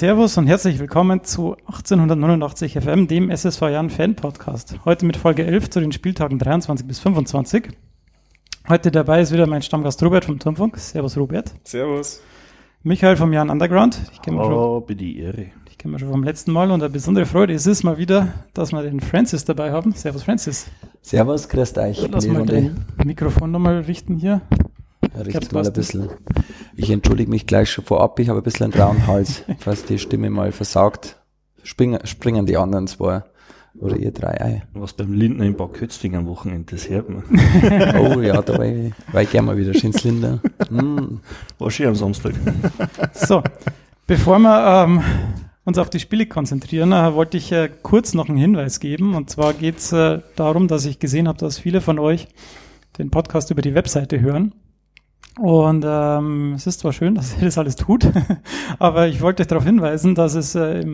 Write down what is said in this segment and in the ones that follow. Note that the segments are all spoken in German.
Servus und herzlich willkommen zu 1889 FM, dem SSV Jan Fan Podcast. Heute mit Folge 11 zu den Spieltagen 23 bis 25. Heute dabei ist wieder mein Stammgast Robert vom Turmfunk. Servus Robert. Servus. Michael vom Jan Underground. Ich kenne oh, bitte Ehre. Ich kenne mich schon vom letzten Mal und eine besondere Freude ist es mal wieder, dass wir den Francis dabei haben. Servus Francis. Servus, grüßt euch. Lass mal dein Mikrofon nochmal richten hier. Richt mal ein bisschen. Ich entschuldige mich gleich schon vorab, ich habe ein bisschen einen grauen Hals. Falls die Stimme mal versagt, springen, springen die anderen zwei. Oder ihr drei Ei. Was beim Lindner in Bad Kötzting am Wochenende, das hört man. oh ja, da war ich, war ich gerne mal wieder schön Linder. Mm. War schön am Samstag. so, bevor wir ähm, uns auf die Spiele konzentrieren, äh, wollte ich äh, kurz noch einen Hinweis geben. Und zwar geht es äh, darum, dass ich gesehen habe, dass viele von euch den Podcast über die Webseite hören. Und ähm, es ist zwar schön, dass ihr das alles tut, aber ich wollte euch darauf hinweisen, dass es äh,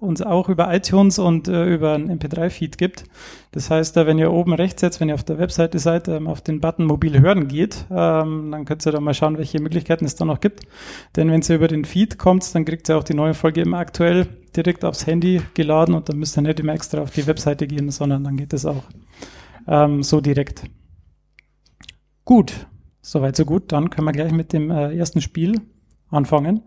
uns auch über iTunes und äh, über ein MP3-Feed gibt. Das heißt, äh, wenn ihr oben rechts jetzt, wenn ihr auf der Webseite seid, ähm, auf den Button Mobil hören geht, ähm, dann könnt ihr da mal schauen, welche Möglichkeiten es da noch gibt. Denn wenn ihr über den Feed kommt, dann kriegt ihr auch die neue Folge immer aktuell direkt aufs Handy geladen und dann müsst ihr nicht immer extra auf die Webseite gehen, sondern dann geht es auch ähm, so direkt. Gut, Soweit, so gut. Dann können wir gleich mit dem äh, ersten Spiel anfangen.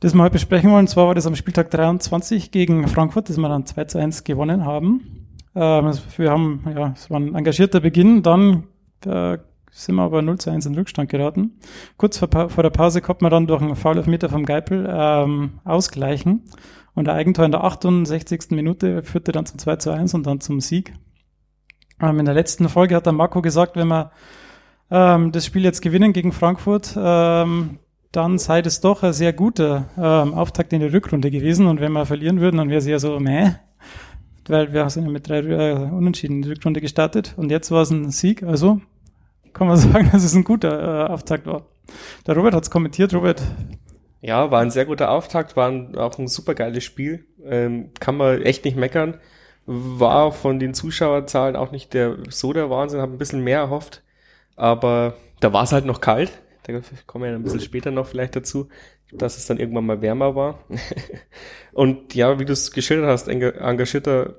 Das wir heute besprechen wollen, zwar war das am Spieltag 23 gegen Frankfurt, das wir dann 2 zu 1 gewonnen haben. Ähm, wir haben, ja, es war ein engagierter Beginn, dann äh, sind wir aber 0 zu 1 in Rückstand geraten. Kurz vor, der Pause konnte man dann durch einen Foul Meter vom Geipel ähm, ausgleichen. Und der Eigentor in der 68. Minute führte dann zum 2 zu 1 und dann zum Sieg. Ähm, in der letzten Folge hat der Marco gesagt, wenn man ähm, das Spiel jetzt gewinnen gegen Frankfurt, ähm, dann sei das doch ein sehr guter ähm, Auftakt in der Rückrunde gewesen. Und wenn wir verlieren würden, dann wäre es ja so, meh, weil wir sind ja mit drei äh, Unentschieden in die Rückrunde gestartet. Und jetzt war es ein Sieg, also kann man sagen, dass es ein guter äh, Auftakt war. Der Robert hat es kommentiert. Robert, ja, war ein sehr guter Auftakt, war ein, auch ein super geiles Spiel. Ähm, kann man echt nicht meckern. War von den Zuschauerzahlen auch nicht der so der Wahnsinn, habe ein bisschen mehr erhofft. Aber da war es halt noch kalt. Da kommen wir ja ein bisschen später noch vielleicht dazu, dass es dann irgendwann mal wärmer war. und ja, wie du es geschildert hast, engagierter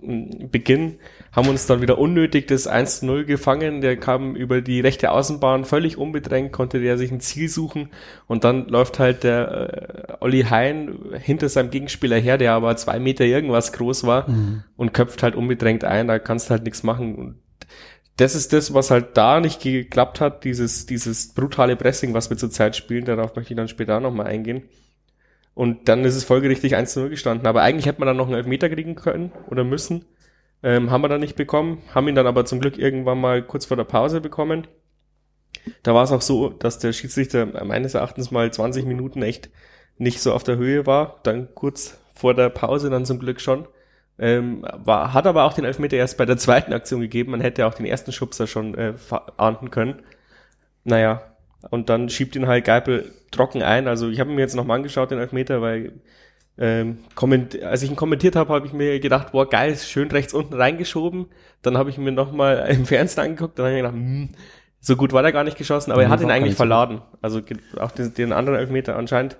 hm, Beginn, haben uns dann wieder unnötig das 1-0 gefangen. Der kam über die rechte Außenbahn völlig unbedrängt, konnte der sich ein Ziel suchen und dann läuft halt der äh, Olli Hein hinter seinem Gegenspieler her, der aber zwei Meter irgendwas groß war mhm. und köpft halt unbedrängt ein, da kannst du halt nichts machen. Und das ist das, was halt da nicht geklappt hat, dieses, dieses brutale Pressing, was wir zurzeit spielen, darauf möchte ich dann später nochmal eingehen. Und dann ist es folgerichtig 1 0 gestanden. Aber eigentlich hätte man dann noch einen Elfmeter kriegen können oder müssen. Ähm, haben wir dann nicht bekommen, haben ihn dann aber zum Glück irgendwann mal kurz vor der Pause bekommen. Da war es auch so, dass der Schiedsrichter meines Erachtens mal 20 Minuten echt nicht so auf der Höhe war. Dann kurz vor der Pause dann zum Glück schon. Ähm, war, hat aber auch den Elfmeter erst bei der zweiten Aktion gegeben. Man hätte auch den ersten Schubser schon äh, ahnden können. Naja, und dann schiebt ihn halt Geipel trocken ein. Also ich habe mir jetzt nochmal angeschaut, den Elfmeter, weil ähm, komment als ich ihn kommentiert habe, habe ich mir gedacht, boah, geil, schön rechts unten reingeschoben. Dann habe ich mir nochmal im Fernsehen angeguckt, dann habe ich gedacht, hm, so gut war der gar nicht geschossen, aber er hat ihn eigentlich verladen. Also auch den, den anderen Elfmeter anscheinend.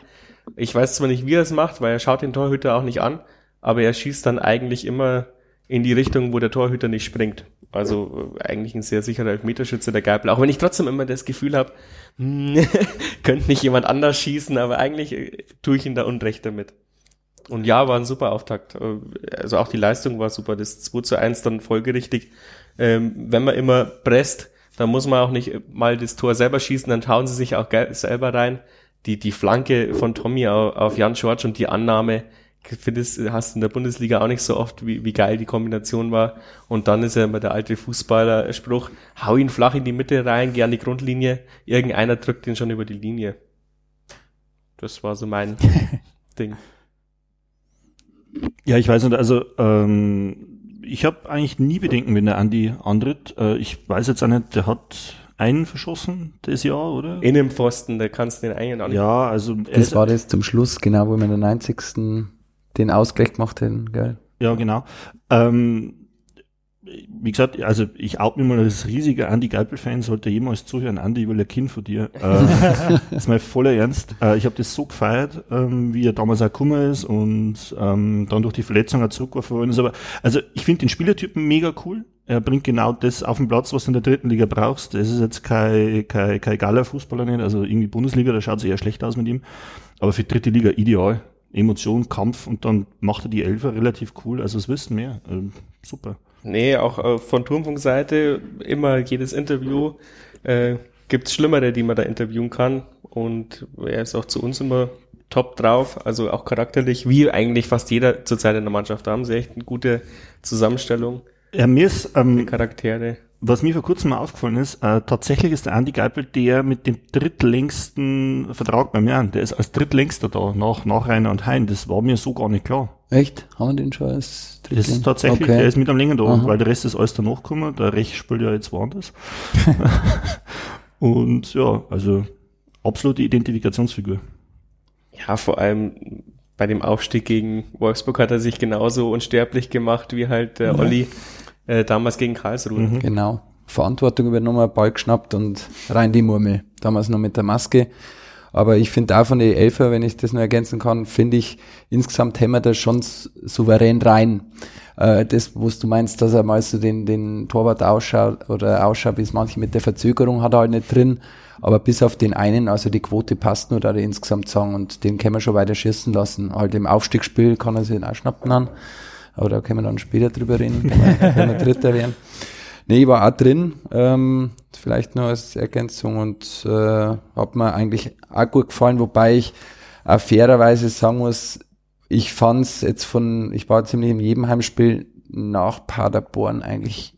Ich weiß zwar nicht, wie er es macht, weil er schaut den Torhüter auch nicht an, aber er schießt dann eigentlich immer in die Richtung, wo der Torhüter nicht springt. Also äh, eigentlich ein sehr sicherer Elfmeterschütze der Geipel. Auch wenn ich trotzdem immer das Gefühl habe, könnte nicht jemand anders schießen, aber eigentlich äh, tue ich ihn da Unrecht damit. Und ja, war ein super Auftakt. Äh, also auch die Leistung war super. Das 2 zu 1 dann folgerichtig. Ähm, wenn man immer presst, dann muss man auch nicht mal das Tor selber schießen, dann schauen sie sich auch selber rein. Die, die Flanke von Tommy auf Jan George und die Annahme, ich finde, das hast du in der Bundesliga auch nicht so oft, wie, wie geil die Kombination war. Und dann ist ja immer der alte Fußballer-Spruch, hau ihn flach in die Mitte rein, geh an die Grundlinie, irgendeiner drückt ihn schon über die Linie. Das war so mein Ding. Ja, ich weiß nicht, also ähm, ich habe eigentlich nie Bedenken, wenn der Andi antritt. Äh, ich weiß jetzt auch nicht, der hat einen verschossen das Jahr, oder? In dem Pfosten, der kannst du den einen auch nicht. Ja, also. Das war das zum Schluss, genau, wo wir in der 90 den Ausgleich gemacht hätten, gell? Ja, genau. Ähm, wie gesagt, also ich out mir mal als riesiger Andy Geipel-Fan, sollte jemals zuhören, Andy, ich will ein Kind von dir. Äh, das ist mal voller Ernst. Äh, ich habe das so gefeiert, ähm, wie er damals auch gekommen ist und ähm, dann durch die Verletzung auch zurückgeworfen worden ist. Aber also ich finde den Spielertypen mega cool. Er bringt genau das auf den Platz, was du in der dritten Liga brauchst. Das ist jetzt kein, kein, kein Galler-Fußballer nicht, also irgendwie Bundesliga, da schaut es eher schlecht aus mit ihm. Aber für dritte Liga ideal. Emotion, Kampf und dann macht er die Elfer relativ cool. Also es wissen mehr. Ähm, super. Nee, auch äh, von Turmfunkseite immer jedes Interview äh, gibt es Schlimmere, die man da interviewen kann. Und er ist auch zu uns immer top drauf, also auch charakterlich, wie eigentlich fast jeder zurzeit in der Mannschaft. Da haben sie echt eine gute Zusammenstellung. Ja, mir ist ähm, Charaktere. Was mir vor kurzem mal aufgefallen ist, äh, tatsächlich ist der Andi Geipel der mit dem drittlängsten Vertrag beim Jan. Der ist als drittlängster da, nach, nach Rainer und Hein. Das war mir so gar nicht klar. Echt? Haben wir den schon als drittlängster? Das ist tatsächlich, okay. der ist mit am länger da, Aha. weil der Rest ist alles danach gekommen. Der Rech spielt ja jetzt woanders. und ja, also absolute Identifikationsfigur. Ja, vor allem bei dem Aufstieg gegen Wolfsburg hat er sich genauso unsterblich gemacht wie halt der ja. Olli äh, damals gegen Karlsruhe. Mhm. Genau. Verantwortung übernommen, Ball geschnappt und rein die Murmel. Damals noch mit der Maske. Aber ich finde auch von den Elfer, wenn ich das nur ergänzen kann, finde ich, insgesamt haben wir da schon souverän rein. Äh, das, was du meinst, dass er mal so den, den Torwart ausschaut oder ausschaut, wie es manche mit der Verzögerung hat er halt nicht drin. Aber bis auf den einen, also die Quote passt nur, da er insgesamt sagen und den können wir schon weiter schießen lassen. Halt im Aufstiegsspiel kann er sich auch schnappen an. Aber da können wir dann später drüber reden, wenn wir Dritter werden. Nee, ich war auch drin, ähm, vielleicht nur als Ergänzung und äh, hat mir eigentlich auch gut gefallen, wobei ich auch fairerweise sagen muss, ich fand's jetzt von, ich war ziemlich in jedem Heimspiel nach Paderborn eigentlich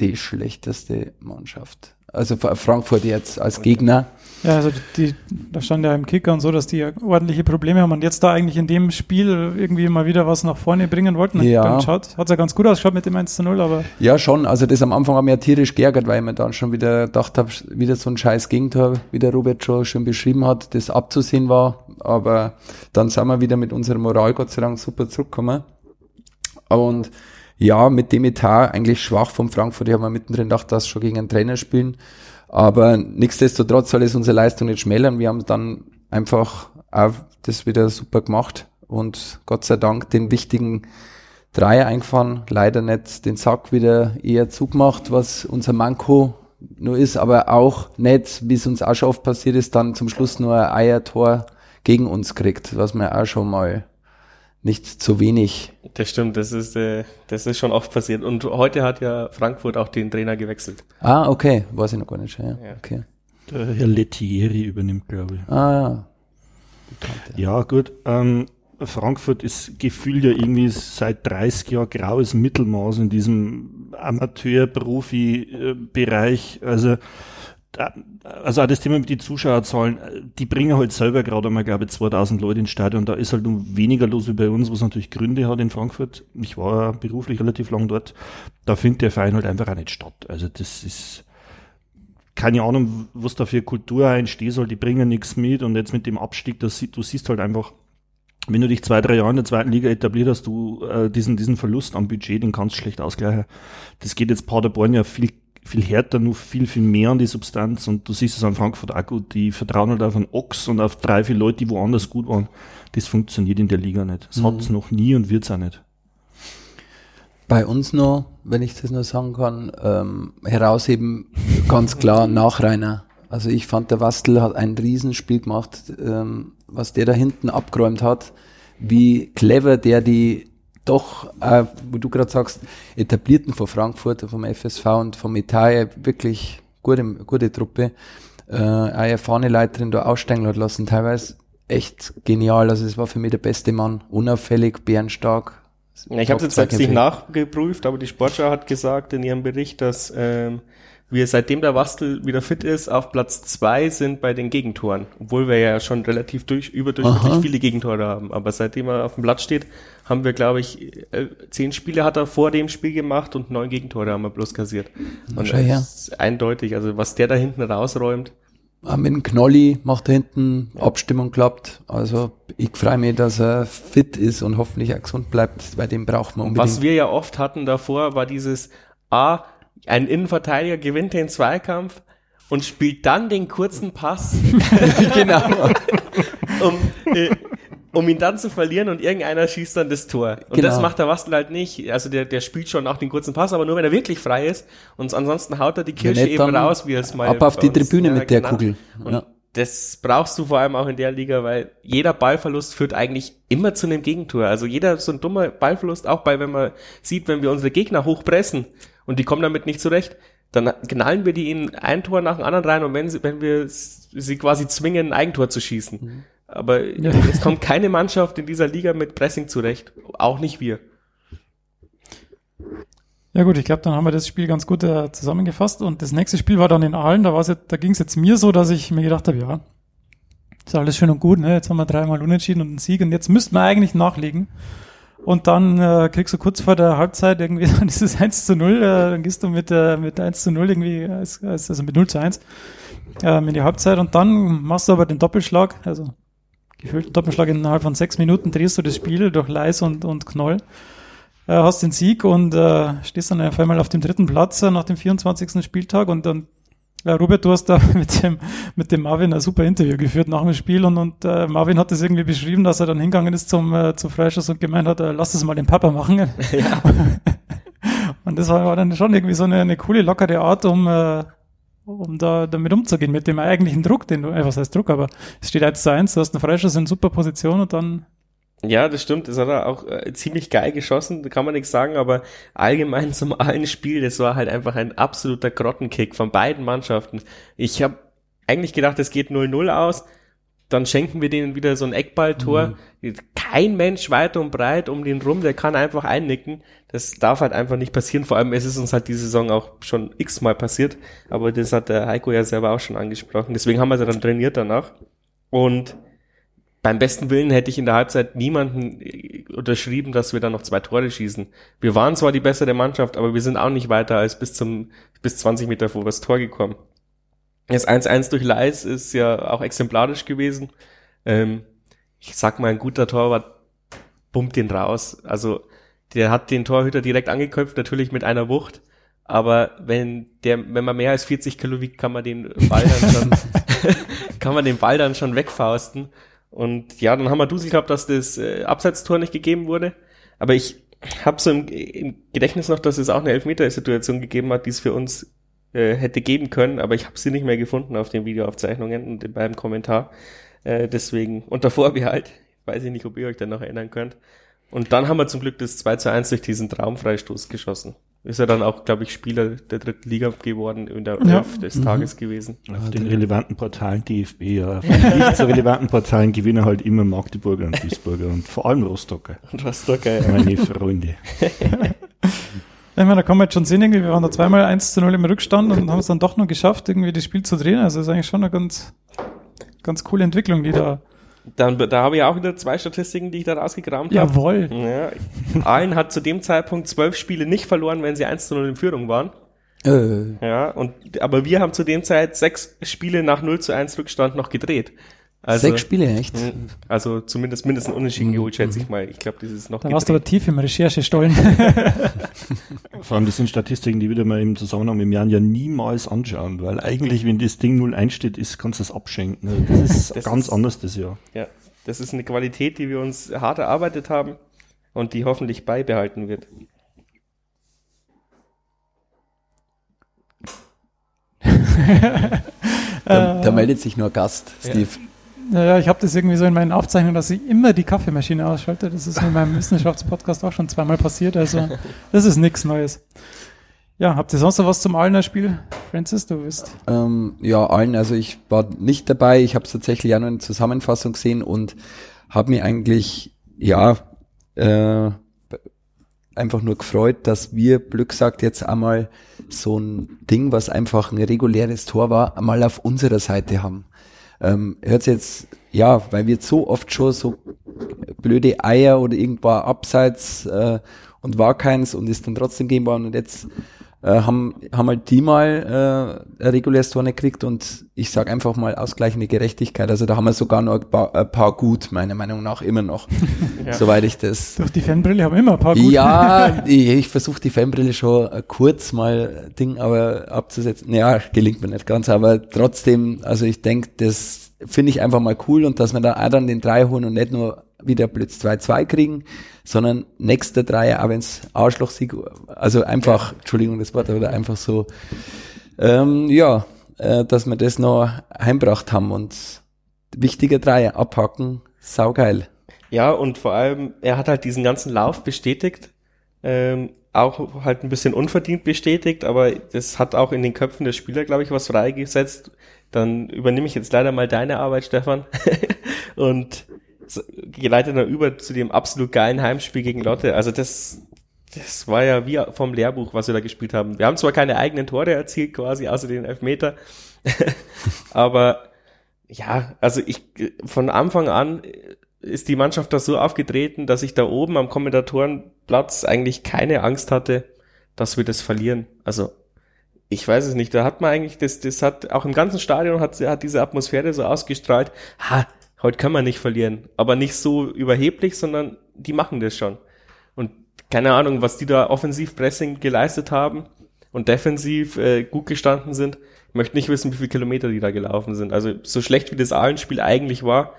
die schlechteste Mannschaft. Also Frankfurt jetzt als Gegner. Ja, also die, da stand ja im Kicker und so, dass die ordentliche Probleme haben und jetzt da eigentlich in dem Spiel irgendwie mal wieder was nach vorne bringen wollten. Ja. Dann schaut, hat ja ganz gut ausgeschaut mit dem 1 zu 0, aber. Ja, schon. Also das am Anfang hat mich ja tierisch geärgert, weil ich mir dann schon wieder gedacht habe, wieder so ein scheiß Gegentor, wie der Robert schon schön beschrieben hat, das abzusehen war. Aber dann sind wir wieder mit unserer Moral Gott sei Dank super zurückgekommen. Und ja, mit dem Etat eigentlich schwach vom Frankfurt. Ich habe mir mittendrin gedacht, dass schon gegen einen Trainer spielen. Aber nichtsdestotrotz soll es unsere Leistung nicht schmälern. Wir haben dann einfach auch das wieder super gemacht und Gott sei Dank den wichtigen Dreier eingefahren. Leider nicht den Sack wieder eher zugemacht, was unser Manko nur ist, aber auch nicht, wie es uns auch schon oft passiert ist, dann zum Schluss nur ein Eiertor gegen uns kriegt, was wir auch schon mal nicht zu wenig. Das stimmt, das ist, äh, das ist schon oft passiert. Und heute hat ja Frankfurt auch den Trainer gewechselt. Ah, okay, weiß ich noch gar nicht. Ja, ja. Okay. Der Herr Lettieri übernimmt, glaube ich. Ah, ja. Bekannte. Ja, gut. Ähm, Frankfurt ist gefühlt ja irgendwie seit 30 Jahren graues Mittelmaß in diesem Amateur-Profi-Bereich. Also also auch das Thema mit den Zuschauerzahlen, die bringen halt selber gerade einmal, glaube ich, 2000 Leute ins Stadion. Da ist halt nur weniger los wie bei uns, was natürlich Gründe hat in Frankfurt. Ich war beruflich relativ lang dort. Da findet der Verein halt einfach auch nicht statt. Also das ist keine Ahnung, was da für Kultur entstehen soll. Die bringen nichts mit und jetzt mit dem Abstieg, das, du siehst halt einfach, wenn du dich zwei, drei Jahre in der zweiten Liga etabliert hast, du äh, diesen, diesen Verlust am Budget, den kannst du schlecht ausgleichen. Das geht jetzt Paderborn ja viel viel härter, nur viel, viel mehr an die Substanz. Und du siehst es an Frankfurt auch gut, die vertrauen halt auf einen Ochs und auf drei, vier Leute, die woanders gut waren. Das funktioniert in der Liga nicht. Das mhm. hat es noch nie und wird es auch nicht. Bei uns noch, wenn ich das nur sagen kann, ähm, herausheben ganz klar Nachreiner. Also ich fand, der Wastel hat ein Riesenspiel gemacht, ähm, was der da hinten abgeräumt hat, wie clever der die doch, äh, wo du gerade sagst, etablierten von Frankfurt, vom FSV und vom Italien wirklich gute, gute Truppe, äh, eine erfahrene Leiterin da aussteigen hat lassen, teilweise echt genial. Also es war für mich der beste Mann, unauffällig, bärenstark. Ja, ich habe es jetzt selbst nicht nachgeprüft, aber die Sportschau hat gesagt in ihrem Bericht, dass ähm, wir seitdem der Wastel wieder fit ist, auf Platz zwei sind bei den Gegentoren. Obwohl wir ja schon relativ durch, überdurchschnittlich Aha. viele Gegentore haben. Aber seitdem er auf dem Blatt steht, haben wir, glaube ich, äh, zehn Spiele hat er vor dem Spiel gemacht und neun Gegentore haben wir bloß kassiert. Und das ja. ist eindeutig. Also was der da hinten rausräumt. Ah, mit dem Knolli macht da hinten Abstimmung klappt. Also ich freue mich, dass er fit ist und hoffentlich auch gesund bleibt, weil den braucht man unbedingt. Was wir ja oft hatten davor, war dieses A, ein Innenverteidiger gewinnt den Zweikampf und spielt dann den kurzen Pass, genau. um, äh, um ihn dann zu verlieren und irgendeiner schießt dann das Tor. Und Genau. das macht der Wastel halt nicht. Also der, der spielt schon auch den kurzen Pass, aber nur wenn er wirklich frei ist. Und ansonsten haut er die Kirsche eben raus, wie er es mal ab auf die Tribüne mit der genau. Kugel. Und Ja. das brauchst du vor allem auch in der Liga, weil jeder Ballverlust führt eigentlich immer zu einem Gegentor. Also jeder so ein dummer Ballverlust, auch bei, wenn man sieht, wenn wir unsere Gegner hochpressen und die kommen damit nicht zurecht, dann knallen wir die in ein Tor nach dem anderen rein und wenn, sie, wenn wir sie quasi zwingen, ein Eigentor zu schießen. Mhm. Aber es kommt keine Mannschaft in dieser Liga mit Pressing zurecht. Auch nicht wir. Ja gut, ich glaube, dann haben wir das Spiel ganz gut äh, zusammengefasst. Und das nächste Spiel war dann in Aalen. Da, jetzt, da ging es jetzt mir so, dass ich mir gedacht habe, ja, ist alles schön und gut. Ne? Jetzt haben wir dreimal unentschieden und einen Sieg. Und jetzt müssten wir eigentlich nachlegen. Und dann äh, kriegst du kurz vor der Halbzeit irgendwie dann dieses 1 zu 0. Äh, dann gehst du mit, äh, mit 1 zu 0 irgendwie, als, also mit 0 zu 1 ähm, in die Halbzeit. Und dann machst du aber den Doppelschlag, also gefühlten Doppelschlag innerhalb von sechs Minuten drehst du das Spiel durch Leis und, und Knoll äh, hast den Sieg und äh, stehst dann auf einmal auf dem dritten Platz äh, nach dem 24. Spieltag und dann Robert, du hast da mit dem, mit dem Marvin ein super Interview geführt nach dem Spiel und, und äh, Marvin hat das irgendwie beschrieben, dass er dann hingegangen ist zum, äh, zum Freischuss und gemeint hat, äh, lass das mal den Papa machen. und das war, war dann schon irgendwie so eine, eine coole, lockere Art, um, äh, um da damit umzugehen, mit dem eigentlichen Druck, den du, äh, was heißt Druck, aber es steht 1 zu 1, du hast einen Freischuss in super Position und dann Ja, das stimmt. Das hat er auch äh, ziemlich geil geschossen, da kann man nichts sagen, aber allgemein zum allen Spiel, das war halt einfach ein absoluter Grottenkick von beiden Mannschaften. Ich habe eigentlich gedacht, es geht 0-0 aus, dann schenken wir denen wieder so ein Eckballtor. Kein Mensch weit und breit um den rum, der kann einfach einnicken. Das darf halt einfach nicht passieren. Vor allem, es ist uns halt diese Saison auch schon x-mal passiert. Aber das hat der Heiko ja selber auch schon angesprochen. Deswegen haben wir sie dann trainiert danach. Und beim besten Willen hätte ich in der Halbzeit niemanden äh, unterschrieben, dass wir dann noch zwei Tore schießen. Wir waren zwar die bessere Mannschaft, aber wir sind auch nicht weiter als bis zum, bis 20 Meter vor das Tor gekommen. Das 1-1 durch Leis ist ja auch exemplarisch gewesen. Ähm, ich sag mal, ein guter Torwart pumpt den raus. Also, der hat den Torhüter direkt angeköpft, natürlich mit einer Wucht. Aber wenn der, wenn man mehr als 40 Kilo wiegt, kann man den Ball dann schon, kann man den Ball dann schon wegfausten. Und ja, dann haben wir Dusel gehabt, dass das äh, Abseitstor nicht gegeben wurde. Aber ich habe so im, im Gedächtnis noch, dass es auch eine Elfmeter-Situation gegeben hat, die es für uns äh, hätte geben können, aber ich habe sie nicht mehr gefunden auf den Videoaufzeichnungen und beim Kommentar. Äh, deswegen unter Vorbehalt. Weiß ich nicht, ob ihr euch dann noch erinnern könnt. Und dann haben wir zum Glück das 2 zu 1 durch diesen Traumfreistoß geschossen. Ist er dann auch, glaube ich, Spieler der dritten Liga geworden in der Ja. Elf des Tages gewesen. Auf den relevanten Portalen DFB, ja. Von den nicht so relevanten Portalen gewinnen halt immer Magdeburger und Duisburger und vor allem Rostocker, Und doch geil. meine Freunde. Ich meine, da kann man jetzt schon sehen, irgendwie, wir waren da zweimal 1 zu 0 im Rückstand und haben es dann doch noch geschafft, irgendwie das Spiel zu drehen. Also ist eigentlich schon eine ganz, ganz coole Entwicklung, die da. Dann, da habe ich auch wieder zwei Statistiken, die ich da rausgekramt habe. Jawohl. Ja, Aalen hat zu dem Zeitpunkt zwölf Spiele nicht verloren, wenn sie 1 zu 0 in Führung waren. Äh, Ja, und, aber wir haben zu dem Zeit sechs Spiele nach 0 zu 1 Rückstand noch gedreht. Also, sechs Spiele, echt? Mhm. Also zumindest mindestens Unentschieden geholt, schätze ich mal. Ich glaube, das ist noch Da warst du aber tief im Recherchestollen. Vor allem das sind Statistiken, die wieder mal im Zusammenhang mit dem Jan ja niemals anschauen, weil eigentlich, wenn das Ding 0 einsteht, ist, kannst du das abschenken. Also Das ist Das ganz ist- anders das Jahr. Ja, das ist eine Qualität, die wir uns hart erarbeitet haben und die hoffentlich beibehalten wird. Da, da meldet sich nur Gast, Steve. Naja, ich habe das irgendwie so in meinen Aufzeichnungen, dass ich immer die Kaffeemaschine ausschalte. Das ist in meinem Wissenschaftspodcast auch schon zweimal passiert. Also das ist nichts Neues. Ja, habt ihr sonst noch was zum Aalner Spiel? Francis, du bist. Ähm, ja, allen. Also ich war nicht dabei. Ich habe es tatsächlich auch nur in Zusammenfassung gesehen und habe mich eigentlich, ja, äh, einfach nur gefreut, dass wir, Glück sagt, jetzt einmal so ein Ding, was einfach ein reguläres Tor war, einmal auf unserer Seite haben. Ähm, hört jetzt, ja, weil wir so oft schon so blöde Eier oder irgendwo abseits äh, und war keins und ist dann trotzdem gehen worden und jetzt äh, haben, haben halt die mal äh, reguläres Tor nicht gekriegt und ich sag einfach mal ausgleichende Gerechtigkeit. Also da haben wir sogar noch ein paar, ein paar gut, meiner Meinung nach, immer noch. Ja. Soweit ich das. Durch die Fanbrille haben wir immer ein paar gut. Ja, ich, ich versuche die Fanbrille schon äh, kurz mal Ding aber abzusetzen. Ja, gelingt mir nicht ganz, aber trotzdem, also ich denke, das finde ich einfach mal cool und dass wir da auch dann den Drei holen und nicht nur wieder Blitz 2-2 kriegen, sondern nächster Dreier, auch wenn's Arschlochsieg, also einfach, Entschuldigung das Wort, aber einfach so, ähm, ja, äh, dass wir das noch heimbracht haben und wichtiger Dreier abhaken, saugeil. Ja, und vor allem, er hat halt diesen ganzen Lauf bestätigt, ähm, auch halt ein bisschen unverdient bestätigt, aber das hat auch in den Köpfen der Spieler, glaube ich, was freigesetzt. Dann übernehme ich jetzt leider mal deine Arbeit, Stefan, und geleitet dann über zu dem absolut geilen Heimspiel gegen Lotte. Also das, das war ja wie vom Lehrbuch, was wir da gespielt haben. Wir haben zwar keine eigenen Tore erzielt, quasi, außer den Elfmeter, aber ja, also ich, von Anfang an ist die Mannschaft da so aufgetreten, dass ich da oben am Kommentatorenplatz eigentlich keine Angst hatte, dass wir das verlieren. Also ich weiß es nicht, da hat man eigentlich, das, das hat auch im ganzen Stadion hat, hat diese Atmosphäre so ausgestrahlt, ha, heute kann man nicht verlieren, aber nicht so überheblich, sondern die machen das schon. Und keine Ahnung, was die da offensiv Pressing geleistet haben und defensiv äh, gut gestanden sind. Ich möchte nicht wissen, wie viele Kilometer die da gelaufen sind. Also so schlecht wie das Ahlenspiel eigentlich war,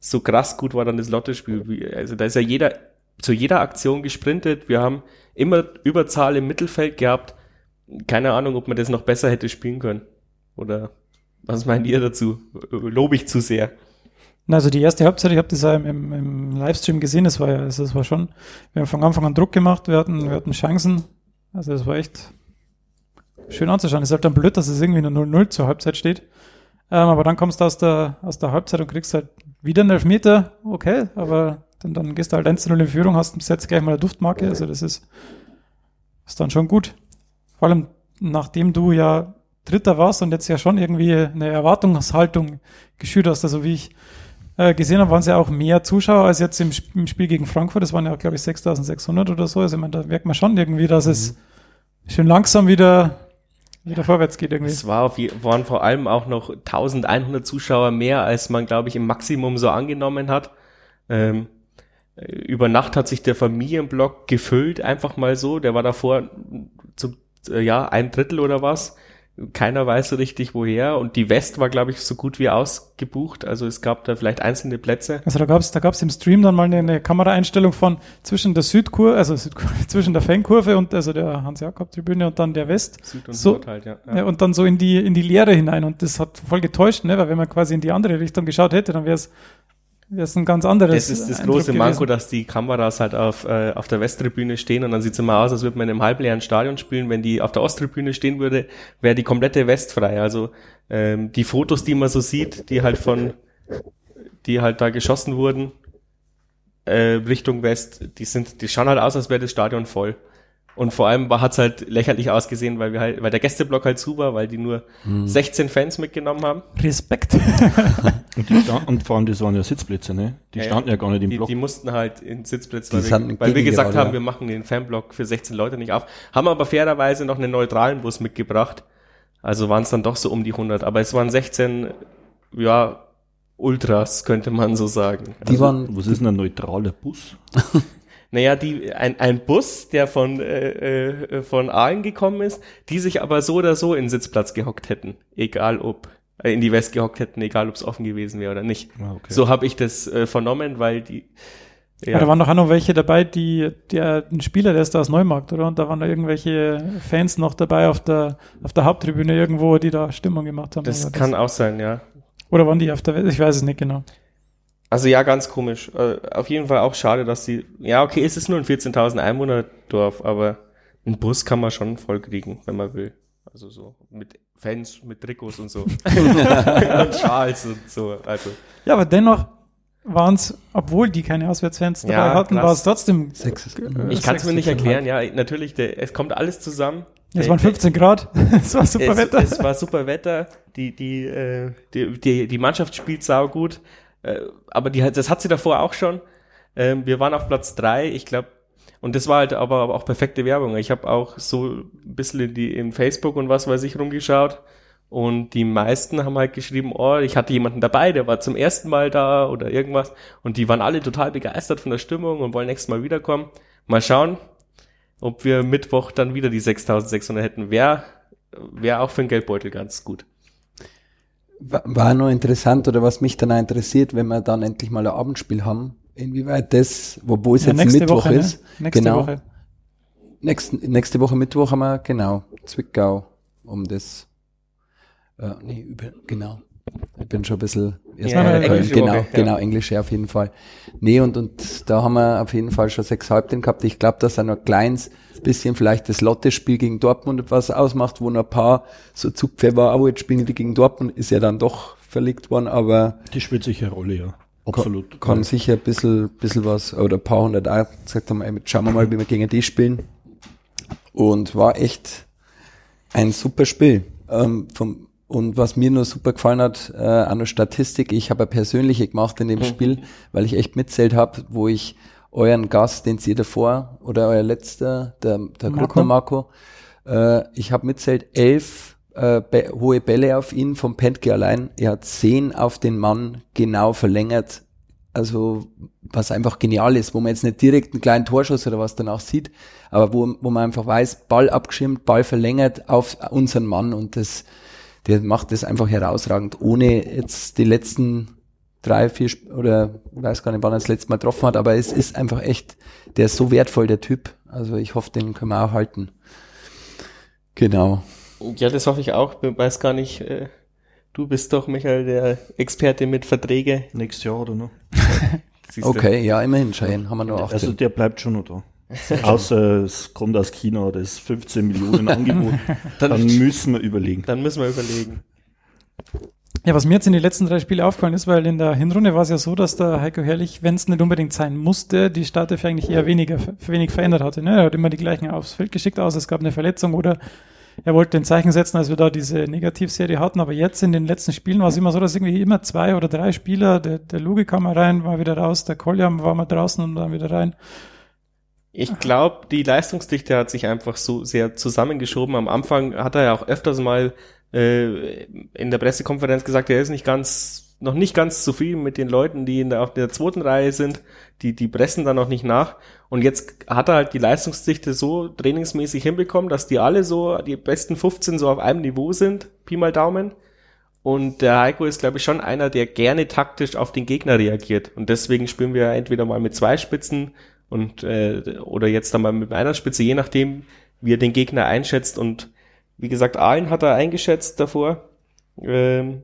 so krass gut war dann das Lotte-Spiel. Also da ist ja jeder zu jeder Aktion gesprintet. Wir haben immer Überzahl im Mittelfeld gehabt. Keine Ahnung, ob man das noch besser hätte spielen können. Oder was meint ihr dazu? Lobe ich zu sehr? Also die erste Halbzeit, ich habe das ja im, im, Livestream gesehen, das war ja, also das war schon, wir haben von Anfang an Druck gemacht, wir hatten, wir hatten Chancen. Also das war echt schön anzuschauen. Es ist halt dann blöd, dass es irgendwie nur 0-0 zur Halbzeit steht. Ähm, aber dann kommst du aus der, aus der Halbzeit und kriegst halt wieder einen Elfmeter, okay, aber dann, dann gehst du halt 1-0 in Führung, hast jetzt gleich mal eine Duftmarke, also das ist, ist dann schon gut. Vor allem, nachdem du ja Dritter warst und jetzt ja schon irgendwie eine Erwartungshaltung geschürt hast, also wie ich äh, gesehen habe, waren es ja auch mehr Zuschauer als jetzt im, im Spiel gegen Frankfurt. Das waren ja, glaube ich, 6600 oder so. Also, ich meine, da merkt man schon irgendwie, dass mhm. es schön langsam wieder, wieder vorwärts geht irgendwie. Es war auf, waren vor allem auch noch 1100 Zuschauer mehr, als man, glaube ich, im Maximum so angenommen hat. Ähm, über Nacht hat sich der Familienblock gefüllt, einfach mal so. Der war davor zu, äh, ja, ein Drittel oder was. Keiner weiß so richtig woher und die West war, glaube ich, so gut wie ausgebucht. Also es gab da vielleicht einzelne Plätze. Also da gab es da gab's im Stream dann mal eine, eine Kameraeinstellung von zwischen der Südkurve, also Südkurve, zwischen der Fankurve und also der Hans-Jakob-Tribüne und dann der West. Süd und so, Nord halt, ja. ja. Und dann so in die, in die Leere hinein und das hat voll getäuscht, ne? weil wenn man quasi in die andere Richtung geschaut hätte, dann wäre es das ist ein ganz anderes. Das ist das Eindruck große Manko, gewesen. dass die Kameras halt auf, äh, auf der Westtribüne stehen und dann sieht es immer aus, als würde man in einem halbleeren Stadion spielen. Wenn die auf der Osttribüne stehen würde, wäre die komplette West frei. Also ähm, die Fotos, die man so sieht, die halt von, die halt da geschossen wurden, äh, Richtung West, die sind, die schauen halt aus, als wäre das Stadion voll. Und vor allem hat es halt lächerlich ausgesehen, weil wir halt, weil der Gästeblock halt zu war, weil die nur hm. 16 Fans mitgenommen haben. Respekt. und, die stand, und vor allem, das waren ja Sitzplätze, ne? Die ja, standen ja gar nicht im die, Block. Die mussten halt in Sitzplätze, weil, wir, weil wir gesagt haben, wir machen den Fanblock für 16 Leute nicht auf. Haben aber fairerweise noch einen neutralen Bus mitgebracht. Also waren es dann doch so um die 100. Aber es waren 16, ja, Ultras, könnte man so sagen. Die also, waren, was ist denn ein neutraler Bus? Naja, die, ein, ein Bus, der von, äh, äh, von Aalen gekommen ist, die sich aber so oder so in den Sitzplatz gehockt hätten. Egal ob, äh, in die West gehockt hätten, egal ob es offen gewesen wäre oder nicht. Ah, okay. So habe ich das äh, vernommen, weil die. Ja. ja, da waren doch auch noch welche dabei, die, der, ein Spieler, der ist da aus Neumarkt, oder? Und da waren da irgendwelche Fans noch dabei auf der, auf der Haupttribüne irgendwo, die da Stimmung gemacht haben. Das kann das, auch sein, ja. Oder waren die auf der West? Ich weiß es nicht genau. Also ja, ganz komisch. Äh, auf jeden Fall auch schade, dass die. Ja, okay, es ist nur ein 14.000 Einwohner-Dorf, aber einen Bus kann man schon voll kriegen, wenn man will. Also so mit Fans, mit Trikots und so. und Schals und so. Also. Ja, aber dennoch waren es, obwohl die keine Auswärtsfans dabei ja, hatten, war es trotzdem. Sechs. Ich kann es mir nicht erklären, ja. Natürlich, der, es kommt alles zusammen. Es waren 15 Grad. es war super es, Wetter. Es war super Wetter. Die, die, äh, die, die, die Mannschaft spielt sau gut. Äh, aber die, das hat sie davor auch schon. Ähm, wir waren auf Platz drei. Ich glaube, Und das war halt aber, aber auch perfekte Werbung. Ich habe auch so ein bisschen in die in Facebook und was weiß ich rumgeschaut. Und die meisten haben halt geschrieben, oh, ich hatte jemanden dabei, der war zum ersten Mal da oder irgendwas. Und die waren alle total begeistert von der Stimmung und wollen nächstes Mal wiederkommen. Mal schauen, ob wir Mittwoch dann wieder die 6600 hätten. Wäre wär auch für den Geldbeutel ganz gut. War nur interessant oder was mich dann auch interessiert, wenn wir dann endlich mal ein Abendspiel haben, inwieweit das, wo es ja, jetzt Mittwoch Woche, ne? ist. Ne? Nächste genau. Woche. Nächste, nächste Woche Mittwoch haben wir, genau, Zwickau, um das, äh, nee, über, genau. Ich bin schon ein bisschen, ja, äh, genau, Woche, genau, ja. Englische auf jeden Fall. Nee, und, und da haben wir auf jeden Fall schon sechs Halbten gehabt. Ich glaube, dass er noch kleins bisschen vielleicht das Lotte-Spiel gegen Dortmund etwas ausmacht, wo noch ein paar so Zugpfeffer auch jetzt spielen die gegen Dortmund, ist ja dann doch verlegt worden, aber. Die spielt sicher eine Rolle, ja. Absolut. Kann, kann sicher ein bisschen, bisschen was, oder ein paar hundert auch gesagt haben, ey, schauen wir mal, wie wir gegen die spielen. Und war echt ein super Spiel. Ähm, vom, und was mir nur super gefallen hat, äh, an der Statistik, ich habe eine persönliche gemacht in dem mhm. Spiel, weil ich echt mitzählt habe, wo ich euren Gast, den ihr davor, oder euer letzter, der, der Marco, Marco äh, ich habe mitzählt elf äh, hohe Bälle auf ihn vom Pentke allein. Er hat zehn auf den Mann genau verlängert. Also was einfach genial ist, wo man jetzt nicht direkt einen kleinen Torschuss oder was danach sieht, aber wo, wo man einfach weiß, Ball abgeschirmt, Ball verlängert auf unseren Mann und das, der macht das einfach herausragend, ohne jetzt die letzten drei, vier oder weiß gar nicht, wann er das letzte Mal getroffen hat, aber es ist einfach echt, der ist so wertvoll, der Typ. Also ich hoffe, den können wir auch halten. Genau. Ja, das hoffe ich auch. Ich weiß gar nicht, äh, du bist doch, Michael, der Experte mit Verträge. Nächstes Jahr oder noch? okay, ja, immerhin, Schein, haben wir nur 18. Also der bleibt schon noch da. Außer es kommt aus China, das 15 Millionen Angebot. dann, dann müssen wir überlegen. Dann müssen wir überlegen. Ja, was mir jetzt in den letzten drei Spielen aufgefallen ist, weil in der Hinrunde war es ja so, dass der Heiko Herrlich, wenn es nicht unbedingt sein musste, die Startelf eigentlich eher weniger, wenig verändert hatte. Ne? Er hat immer die gleichen aufs Feld geschickt aus, es gab eine Verletzung oder er wollte ein Zeichen setzen, als wir da diese Negativserie hatten. Aber jetzt in den letzten Spielen war es immer so, dass irgendwie immer zwei oder drei Spieler, der, der Luge kam mal rein, war wieder raus, der Koljam war mal draußen und dann wieder rein. Ich glaube, die Leistungsdichte hat sich einfach so sehr zusammengeschoben. Am Anfang hat er ja auch öfters mal äh, in der Pressekonferenz gesagt, er ist nicht ganz, noch nicht ganz zufrieden mit den Leuten, die in der, auf der zweiten Reihe sind. Die, die pressen da noch nicht nach. Und jetzt hat er halt die Leistungsdichte so trainingsmäßig hinbekommen, dass die alle so, die besten 15 so auf einem Niveau sind. Pi mal Daumen. Und der Heiko ist, glaube ich, schon einer, der gerne taktisch auf den Gegner reagiert. Und deswegen spielen wir entweder mal mit zwei Spitzen und äh, oder jetzt dann mal mit einer Spitze, je nachdem, wie er den Gegner einschätzt und wie gesagt, Aalen hat er eingeschätzt davor, ähm,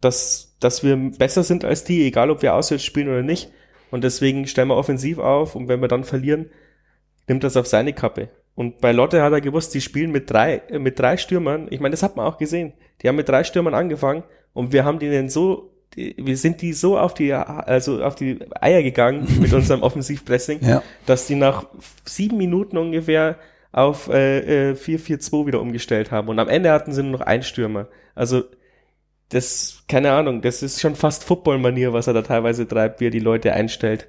dass, dass wir besser sind als die, egal ob wir auswärts spielen oder nicht. Und deswegen stellen wir offensiv auf und wenn wir dann verlieren, nimmt das auf seine Kappe. Und bei Lotte hat er gewusst, die spielen mit drei, äh, mit drei Stürmern. Ich meine, das hat man auch gesehen. Die haben mit drei Stürmern angefangen und wir haben denen so, die, wir sind die so auf die, also auf die Eier gegangen mit unserem Offensivpressing, ja. dass die nach sieben Minuten ungefähr auf äh, 4-4-2 äh, wieder umgestellt haben. Und am Ende hatten sie nur noch einen Stürmer. Also das, keine Ahnung, das ist schon fast Football-Manier, was er da teilweise treibt, wie er die Leute einstellt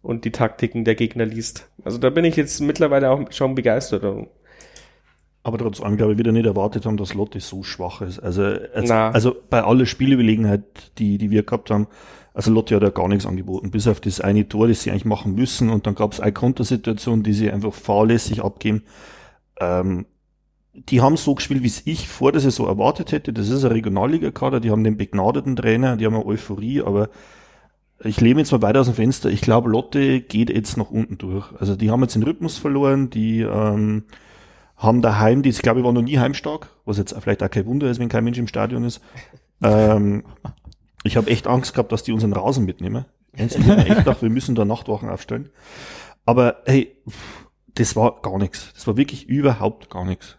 und die Taktiken der Gegner liest. Also da bin ich jetzt mittlerweile auch schon begeistert. Aber trotz allem glaube ich wieder nicht erwartet haben, dass Lotte so schwach ist. Also, als, also bei aller Spielüberlegenheit, die, die wir gehabt haben, also Lotte hat ja gar nichts angeboten, bis auf das eine Tor, das sie eigentlich machen müssen. Und dann gab es eine Kontersituation, die sie einfach fahrlässig abgeben. Ähm, die haben so gespielt, wie es ich vor der Saison erwartet hätte. Das ist ein Regionalliga-Kader, die haben den begnadeten Trainer, die haben eine Euphorie, aber ich lehne jetzt mal weiter aus dem Fenster. Ich glaube, Lotte geht jetzt nach unten durch. Also die haben jetzt den Rhythmus verloren, die ähm, haben daheim, die, ich glaube, waren noch nie heimstark, was jetzt vielleicht auch kein Wunder ist, wenn kein Mensch im Stadion ist. Ähm, ich habe echt Angst gehabt, dass die unseren Rasen mitnehmen. Ich gedacht, wir müssen da Nachtwachen aufstellen. Aber hey, das war gar nichts. Das war wirklich überhaupt gar nichts.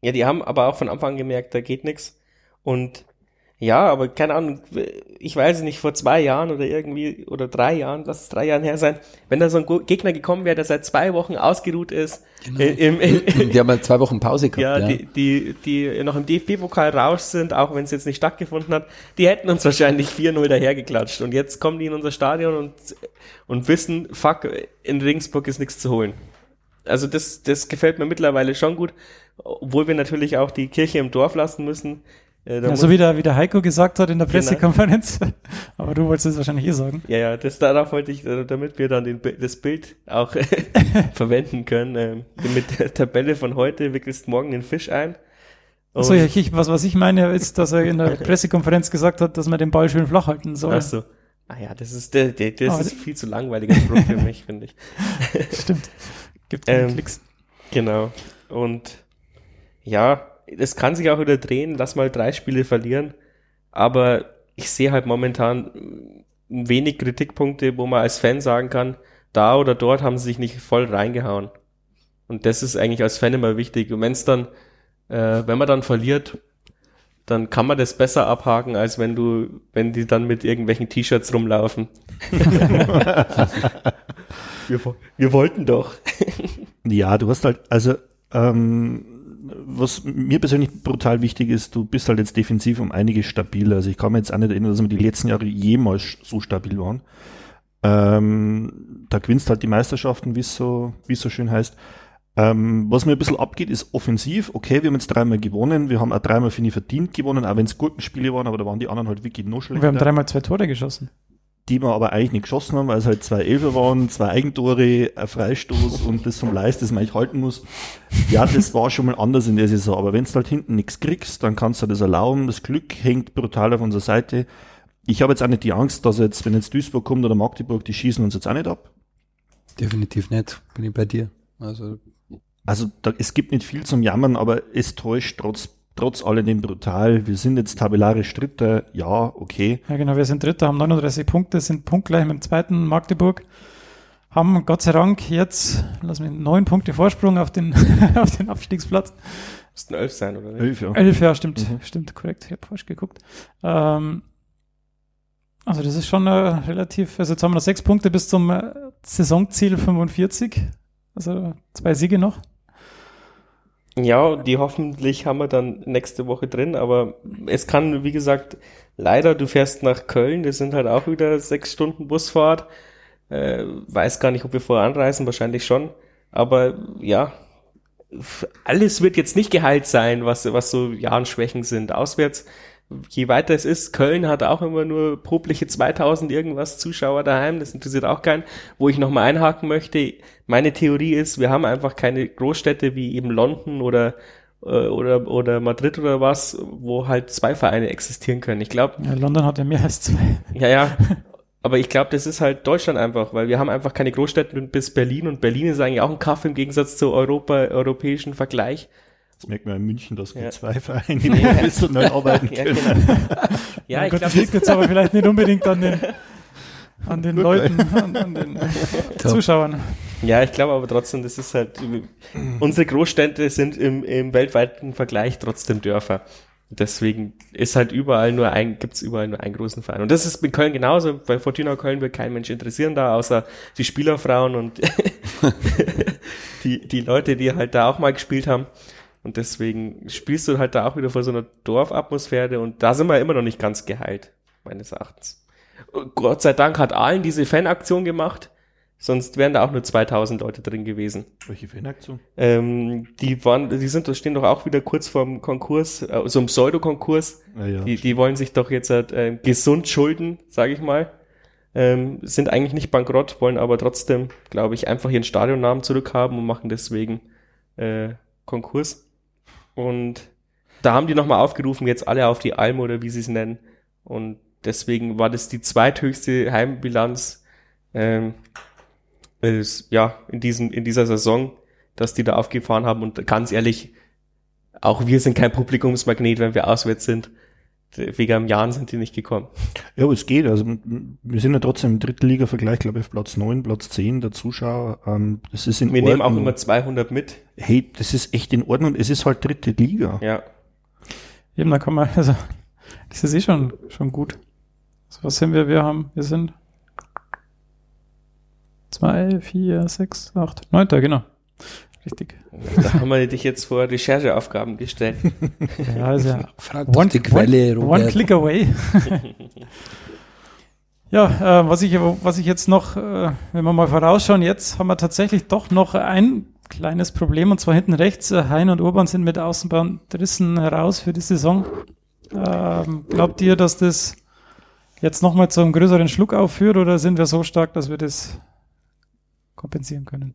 Ja, die haben aber auch von Anfang an gemerkt, da geht nichts. Und Ja, aber keine Ahnung, ich weiß nicht, vor zwei Jahren oder irgendwie, oder drei Jahren, lass es drei Jahren her sein, wenn da so ein Gegner gekommen wäre, der seit zwei Wochen ausgeruht ist, äh, im, im, Die haben ja zwei Wochen Pause gehabt. ja, Ja, Die, die, die noch im DFB-Pokal raus sind, auch wenn es jetzt nicht stattgefunden hat, die hätten uns wahrscheinlich 4-0 dahergeklatscht. Und jetzt kommen die in unser Stadion und, und wissen, fuck, in Regensburg ist nichts zu holen. Also das, das gefällt mir mittlerweile schon gut, obwohl wir natürlich auch die Kirche im Dorf lassen müssen. Äh, Ja, so wie der, wie der Heiko gesagt hat in der Genau. Pressekonferenz. Aber du wolltest es wahrscheinlich eh sagen. Ja, ja, das darauf wollte ich, äh, damit wir dann den, das Bild auch verwenden können. Ähm, mit der Tabelle von heute wickelst morgen den Fisch ein. Achso, Und- ich, was, was ich meine, ist, dass er in der Pressekonferenz gesagt hat, dass man den Ball schön flach halten soll. Ach so. Ah ja, das ist der, der das Ah, ist viel zu langweiliger Spruch für mich, finde ich. Stimmt. Gibt keine Ähm, Klicks. Genau. Und ja, das kann sich auch wieder drehen, lass mal drei Spiele verlieren. Aber ich sehe halt momentan wenig Kritikpunkte, wo man als Fan sagen kann, da oder dort haben sie sich nicht voll reingehauen. Und das ist eigentlich als Fan immer wichtig. Und wenn es dann, äh, wenn man dann verliert, dann kann man das besser abhaken, als wenn du, wenn die dann mit irgendwelchen T-Shirts rumlaufen. wir, wir wollten doch. Ja, du hast halt, also, ähm, was mir persönlich brutal wichtig ist, du bist halt jetzt defensiv um einiges stabiler. Also ich kann mir jetzt auch nicht erinnern, dass wir die letzten Jahre jemals so stabil waren. Ähm, da gewinnst halt die Meisterschaften, wie so, es so schön heißt. Ähm, was mir ein bisschen abgeht, ist offensiv. Okay, wir haben jetzt dreimal gewonnen. Wir haben auch dreimal, finde ich, verdient gewonnen, auch wenn es Gurkenspiele waren, aber da waren die anderen halt wirklich noch schlechter wir haben dreimal zwei Tore geschossen. Die wir aber eigentlich nicht geschossen haben, weil es halt zwei Elfer waren, zwei Eigentore, ein Freistoß und das vom Leist, das man eigentlich halten muss. Ja, das war schon mal anders in der Saison. Aber wenn du halt hinten nichts kriegst, dann kannst du das erlauben. Das Glück hängt brutal auf unserer Seite. Ich habe jetzt auch nicht die Angst, dass jetzt, wenn jetzt Duisburg kommt oder Magdeburg, die schießen uns jetzt auch nicht ab. Definitiv nicht. Bin ich bei dir. Also, Also da, es gibt nicht viel zum Jammern, aber es täuscht trotz, trotz alledem brutal. Wir sind jetzt tabellarisch Dritter, ja, okay. Ja, genau, wir sind Dritter, haben 39 Punkte, sind punktgleich mit dem zweiten Magdeburg. Haben Gott sei Dank jetzt, lass mich, neun Punkte Vorsprung auf den, auf den Abstiegsplatz. Müssten elf sein, oder nicht? Elf, ja. Elf, ja, stimmt, Mhm. stimmt, korrekt, ich habe falsch geguckt. Ähm, also das ist schon äh, relativ, also jetzt haben wir noch sechs Punkte bis zum äh, Saisonziel 45. Also zwei Siege noch. Ja, die hoffentlich haben wir dann nächste Woche drin, aber es kann, wie gesagt, leider, du fährst nach Köln, das sind halt auch wieder sechs Stunden Busfahrt. Äh, weiß gar nicht, ob wir vorher anreisen, wahrscheinlich schon. Aber ja, alles wird jetzt nicht geheilt sein, was, was so Jahrenschwächen sind. Auswärts, je weiter es ist, Köln hat auch immer nur probliche 2000 irgendwas Zuschauer daheim, das interessiert auch keinen. Wo ich nochmal einhaken möchte, meine Theorie ist, wir haben einfach keine Großstädte wie eben London oder äh, oder oder Madrid oder was, wo halt zwei Vereine existieren können. Ich glaube, Ja, London hat ja mehr als zwei. ja, ja. Aber ich glaube, das ist halt Deutschland einfach, weil wir haben einfach keine Großstädte bis Berlin und Berlin ist eigentlich auch ein Kaff im Gegensatz zu Europa, europäischen Vergleich. Das merkt man in München, dass Ja. ja. zwei Vereine professionell arbeiten Ja, können. genau. ja Mein ich Gott, glaube, das liegt jetzt aber vielleicht nicht unbedingt an den, an den Leuten, an, an den Zuschauern. ja, ich glaube aber trotzdem, das ist halt, unsere Großstädte sind im, im weltweiten Vergleich trotzdem Dörfer. Deswegen ist halt überall nur ein, gibt's überall nur einen großen Verein. Und das ist in Köln genauso. Bei Fortuna Köln wird kein Mensch interessieren da, außer die Spielerfrauen und die, die Leute, die halt da auch mal gespielt haben. Und deswegen spielst du halt da auch wieder vor so einer Dorfatmosphäre und da sind wir immer noch nicht ganz geheilt, meines Erachtens. Und Gott sei Dank hat Aalen diese Fanaktion gemacht, sonst wären da auch nur 2000 Leute drin gewesen. Welche Fanaktion? Ähm, die waren, die sind, stehen doch auch wieder kurz vorm Konkurs, äh, so einem Pseudo-Konkurs. Ja, ja. Die, die wollen sich doch jetzt halt, äh, gesund schulden, sage ich mal. Ähm, sind eigentlich nicht bankrott, wollen aber trotzdem, glaube ich, einfach ihren Stadionnamen zurückhaben und machen deswegen äh, Konkurs. Und da haben die nochmal aufgerufen, jetzt alle auf die Alm oder wie sie es nennen. Und deswegen war das die zweithöchste Heimbilanz ähm, ist, ja, in, diesem, in dieser Saison, dass die da aufgefahren haben. Und ganz ehrlich, auch wir sind kein Publikumsmagnet, wenn wir auswärts sind. Wegen am Jahren sind die nicht gekommen. Ja, aber es geht. Also wir sind ja trotzdem im Drittliga-Vergleich, glaube ich, auf Platz 9, Platz 10 der Zuschauer. Ähm, das ist in Wir Ordnung. nehmen auch immer 200 mit. Hey, das ist echt in Ordnung. Es ist halt dritte Liga. Ja. Eben, da kann man, also, Das ist eh schon, schon gut. So, was sind wir? Wir haben, wir sind zwei, vier, sechs, acht, neunter, genau. Richtig. Da haben wir dich jetzt vor Rechercheaufgaben gestellt. Ja, ist ja Frag doch die Quelle, one, one click away. ja, äh, was ich, was ich jetzt noch, äh, wenn wir mal vorausschauen, jetzt haben wir tatsächlich doch noch ein kleines Problem und zwar hinten rechts. Äh, Hein und Urban sind mit Außenbahndrissen heraus für die Saison. Ähm, glaubt ihr, dass das jetzt nochmal zu einem größeren Schluck aufführt oder sind wir so stark, dass wir das kompensieren können?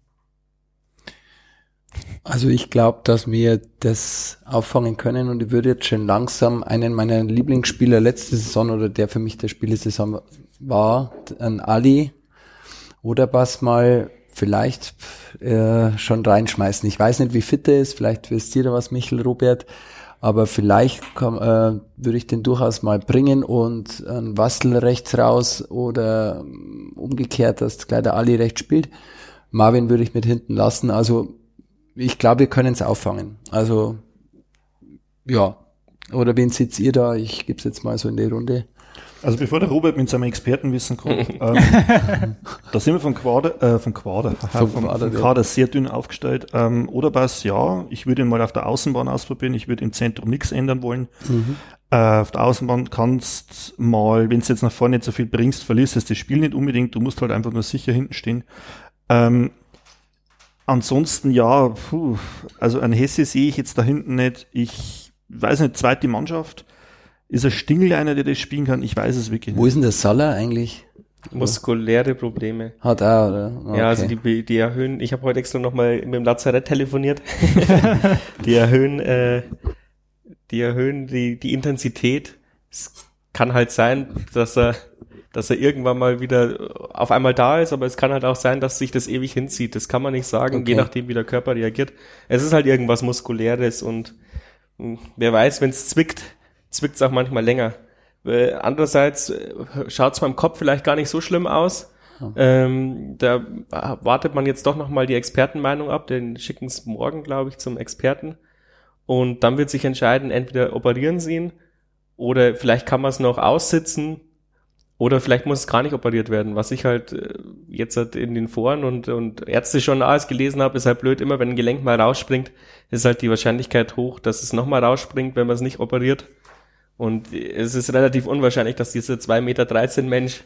Also ich glaube, dass wir das auffangen können und ich würde jetzt schon langsam einen meiner Lieblingsspieler letzte Saison oder der für mich der Spieler Saison war, ein Ali oder was mal vielleicht äh, schon reinschmeißen. Ich weiß nicht, wie fit er ist, vielleicht wisst ihr da was, Michel, Robert, aber vielleicht äh, würde ich den durchaus mal bringen und ein Wassel rechts raus oder ähm, umgekehrt, dass gleich der Ali rechts spielt. Marvin würde ich mit hinten lassen. Also ich glaube, wir können es auffangen. Also ja. Oder wen seht ihr da? Ich gebe es jetzt mal so in die Runde. Also bevor der Robert mit seinem Expertenwissen kommt, ähm, da sind wir vom Quader, äh, vom Quader, Vom vom, Quader, vom. Kader sehr dünn aufgestellt. Ähm, Oderbass, ja, ich würde ihn mal auf der Außenbahn ausprobieren, ich würde im Zentrum nichts ändern wollen. Äh, auf der Außenbahn kannst mal, wenn du jetzt nach vorne nicht so viel bringst, verlierst du das Spiel nicht unbedingt, du musst halt einfach nur sicher hinten stehen. Ähm, ansonsten ja, puh, also ein Hesse sehe ich jetzt da hinten nicht. Ich weiß nicht, zweite Mannschaft. Ist ein Stingel einer, der das spielen kann? Ich weiß es wirklich Wo nicht. ist denn der Salah eigentlich? Muskuläre Probleme. Hat er, oder? Ah, Ja, also die, die erhöhen, ich habe heute extra nochmal mit dem Lazarett telefoniert. die erhöhen, äh, die erhöhen die, die Intensität. Es kann halt sein, dass er, dass er irgendwann mal wieder auf einmal da ist, aber es kann halt auch sein, dass sich das ewig hinzieht. Das kann man nicht sagen, Okay. je nachdem, wie der Körper reagiert. Es ist halt irgendwas Muskuläres und mh, wer weiß, wenn es zwickt, zwickt es auch manchmal länger. Äh, andererseits schaut es beim Kopf vielleicht gar nicht so schlimm aus. Ähm, da wartet man jetzt doch nochmal die Expertenmeinung ab. Den schicken es morgen, glaube ich, zum Experten. Und dann wird sich entscheiden, entweder operieren sie ihn oder vielleicht kann man es noch aussitzen oder vielleicht muss es gar nicht operiert werden. Was ich halt äh, jetzt halt in den Foren und, und Ärzte schon alles gelesen habe, ist halt blöd, immer wenn ein Gelenk mal rausspringt, ist halt die Wahrscheinlichkeit hoch, dass es nochmal rausspringt, wenn man es nicht operiert. Und es ist relativ unwahrscheinlich, dass dieser 2,13 Meter Mensch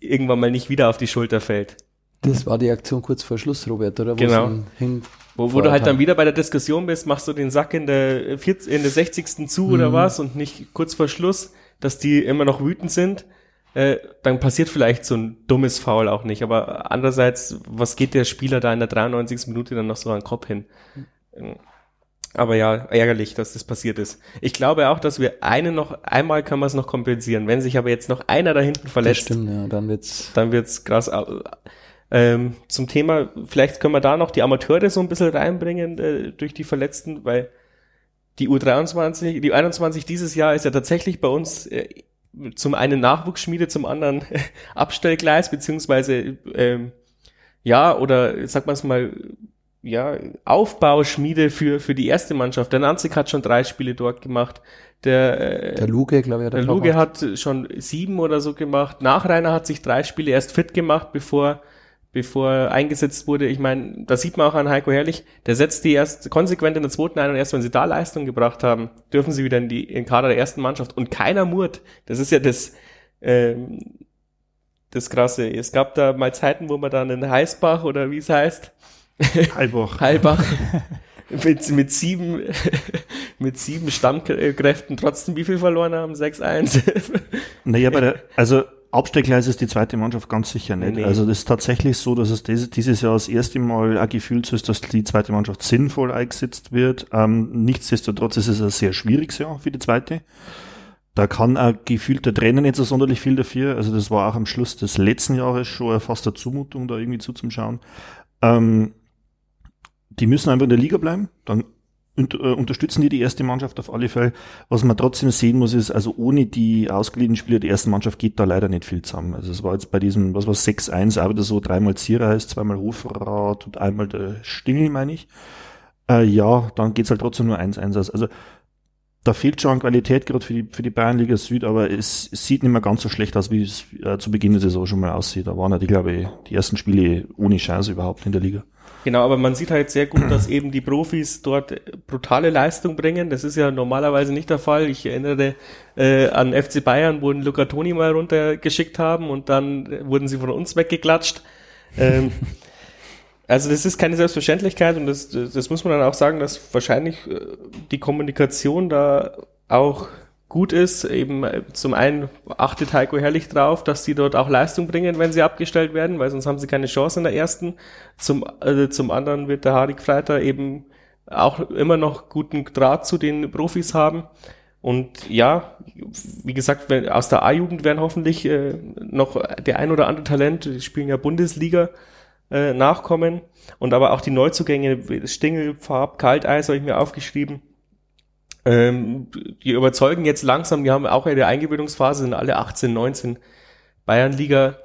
irgendwann mal nicht wieder auf die Schulter fällt. Das war die Aktion kurz vor Schluss, Robert, oder? Wo Genau. Wo, wo du halt dann wieder bei der Diskussion bist, machst du den Sack in der, 40, in der 60. zu oder was und nicht kurz vor Schluss, dass die immer noch wütend sind, äh, dann passiert vielleicht so ein dummes Foul auch nicht. Aber andererseits, was geht der Spieler da in der 93. Minute dann noch so an den Kopf hin? Ähm, Aber ja, ärgerlich, dass das passiert ist. Ich glaube auch, dass wir einen noch, einmal kann man es noch kompensieren. Wenn sich aber jetzt noch einer da hinten das verletzt, stimmt, ja. Dann wird's. dann wird's krass. Ähm, zum Thema, vielleicht können wir da noch die Amateure so ein bisschen reinbringen äh, durch die Verletzten, weil die U23, die U21 dieses Jahr ist ja tatsächlich bei uns äh, zum einen Nachwuchsschmiede, zum anderen Abstellgleis, beziehungsweise ähm, ja, oder sagt man es mal, ja, Aufbauschmiede für, für die erste Mannschaft. Der Nanzig hat schon drei Spiele dort gemacht. Der, äh, Der Luge, glaube ich, hat der er Luge hat schon sieben oder so gemacht. Nachreiner hat sich drei Spiele erst fit gemacht, bevor, bevor er eingesetzt wurde. Ich meine, das sieht man auch an Heiko Herrlich. Der setzt die erst konsequent in der zweiten ein und erst wenn sie da Leistung gebracht haben, dürfen sie wieder in die in Kader der ersten Mannschaft. Und keiner murrt. Das ist ja das, ähm, das Krasse. Es gab da mal Zeiten, wo man dann in Heißbach oder wie es heißt, Heilbach. Heilbach mit, mit sieben, mit sieben Stammkräften trotzdem wie viel verloren haben? 6-1. Naja, bei der, also Abstellgleis ist die zweite Mannschaft ganz sicher nicht. Nee. Also das ist tatsächlich so, dass es dieses, Jahr das erste Mal auch gefühlt so ist, dass die zweite Mannschaft sinnvoll eingesetzt wird. Ähm, nichtsdestotrotz ist es ein sehr schwieriges Jahr für die zweite. Da kann auch gefühlt der Trainer nicht so sonderlich viel dafür. Also das war auch am Schluss des letzten Jahres schon fast eine Zumutung, da irgendwie zuzuschauen. Ähm, die müssen einfach in der Liga bleiben. Dann und, äh, unterstützen die die erste Mannschaft auf alle Fälle. Was man trotzdem sehen muss, ist, also ohne die ausgeliehenen Spieler der ersten Mannschaft geht da leider nicht viel zusammen. Also es war jetzt bei diesem, was war 6-1, auch wieder so dreimal Zierer ist, zweimal Hofrat und einmal der Stingel, meine ich. Äh, ja, dann geht's halt trotzdem nur 1-1 aus. Also da fehlt schon an Qualität gerade für die, für die Bayernliga Süd, aber es, sieht nicht mehr ganz so schlecht aus, wie es äh, zu Beginn der Saison schon mal aussieht. Da waren ja, die, glaube ich, die ersten Spiele ohne Chance überhaupt in der Liga. Genau, aber man sieht halt sehr gut, dass eben die Profis dort brutale Leistung bringen. Das ist ja normalerweise nicht der Fall. Ich erinnere äh, an FC Bayern, wo ein Luca Toni mal runtergeschickt haben und dann wurden sie von uns weggeklatscht. Ähm, also das ist keine Selbstverständlichkeit und das, das muss man dann auch sagen, dass wahrscheinlich äh, die Kommunikation da auch gut ist. Eben äh, zum einen achtet Heiko Herrlich drauf, dass die dort auch Leistung bringen, wenn sie abgestellt werden, weil sonst haben sie keine Chance in der ersten. Zum, äh, zum anderen wird der Harik Freiter eben auch immer noch guten Draht zu den Profis haben. Und ja, wie gesagt, wenn, aus der A-Jugend werden hoffentlich äh, noch der ein oder andere Talent, die spielen ja Bundesliga, äh, nachkommen. Und aber auch die Neuzugänge, Stingel, Farb, Kalteis habe ich mir aufgeschrieben. Ähm, die überzeugen jetzt langsam, die haben auch eine Eingewöhnungsphase, sind alle 18, 19 Bayernliga.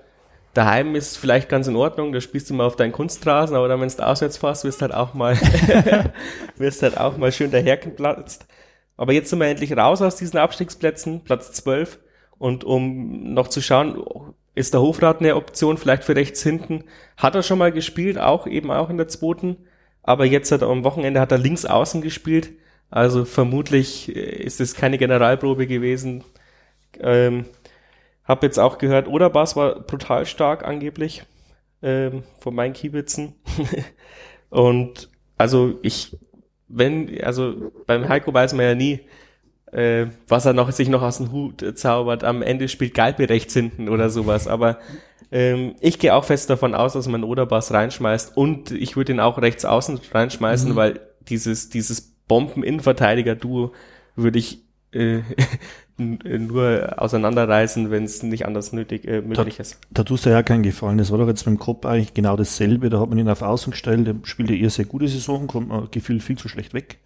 Daheim ist vielleicht ganz in Ordnung, da spielst du mal auf deinen Kunstrasen, aber dann, wenn du auswärts fährst, wirst halt auch mal, wirst halt auch mal schön dahergeplatzt. Aber jetzt sind wir endlich raus aus diesen Abstiegsplätzen, Platz 12. Und um noch zu schauen, ist der Hofrat eine Option, vielleicht für rechts hinten. Hat er schon mal gespielt, auch eben auch in der zweiten. Aber jetzt hat er am Wochenende hat er links außen gespielt. Also vermutlich äh, ist es keine Generalprobe gewesen. Ähm, hab jetzt auch gehört, Oderbas war brutal stark angeblich ähm, von meinen Kiebitzen. Und also ich, wenn, also beim Heiko weiß man ja nie, äh, was er noch sich noch aus dem Hut zaubert. Am Ende spielt Galpe rechts hinten oder sowas. Aber ähm, ich gehe auch fest davon aus, dass man Oderbas reinschmeißt und ich würde ihn auch rechts außen reinschmeißen, mhm. weil dieses dieses Bomben-Innenverteidiger-Duo würde ich äh, nur auseinanderreißen, wenn es nicht anders nötig äh, möglich da, ist. Da tust du ja keinen Gefallen. Das war doch jetzt beim Kopf eigentlich genau dasselbe. Da hat man ihn auf Außen gestellt, der spielte eher sehr gute Saison, kommt man gefühlt viel zu schlecht weg.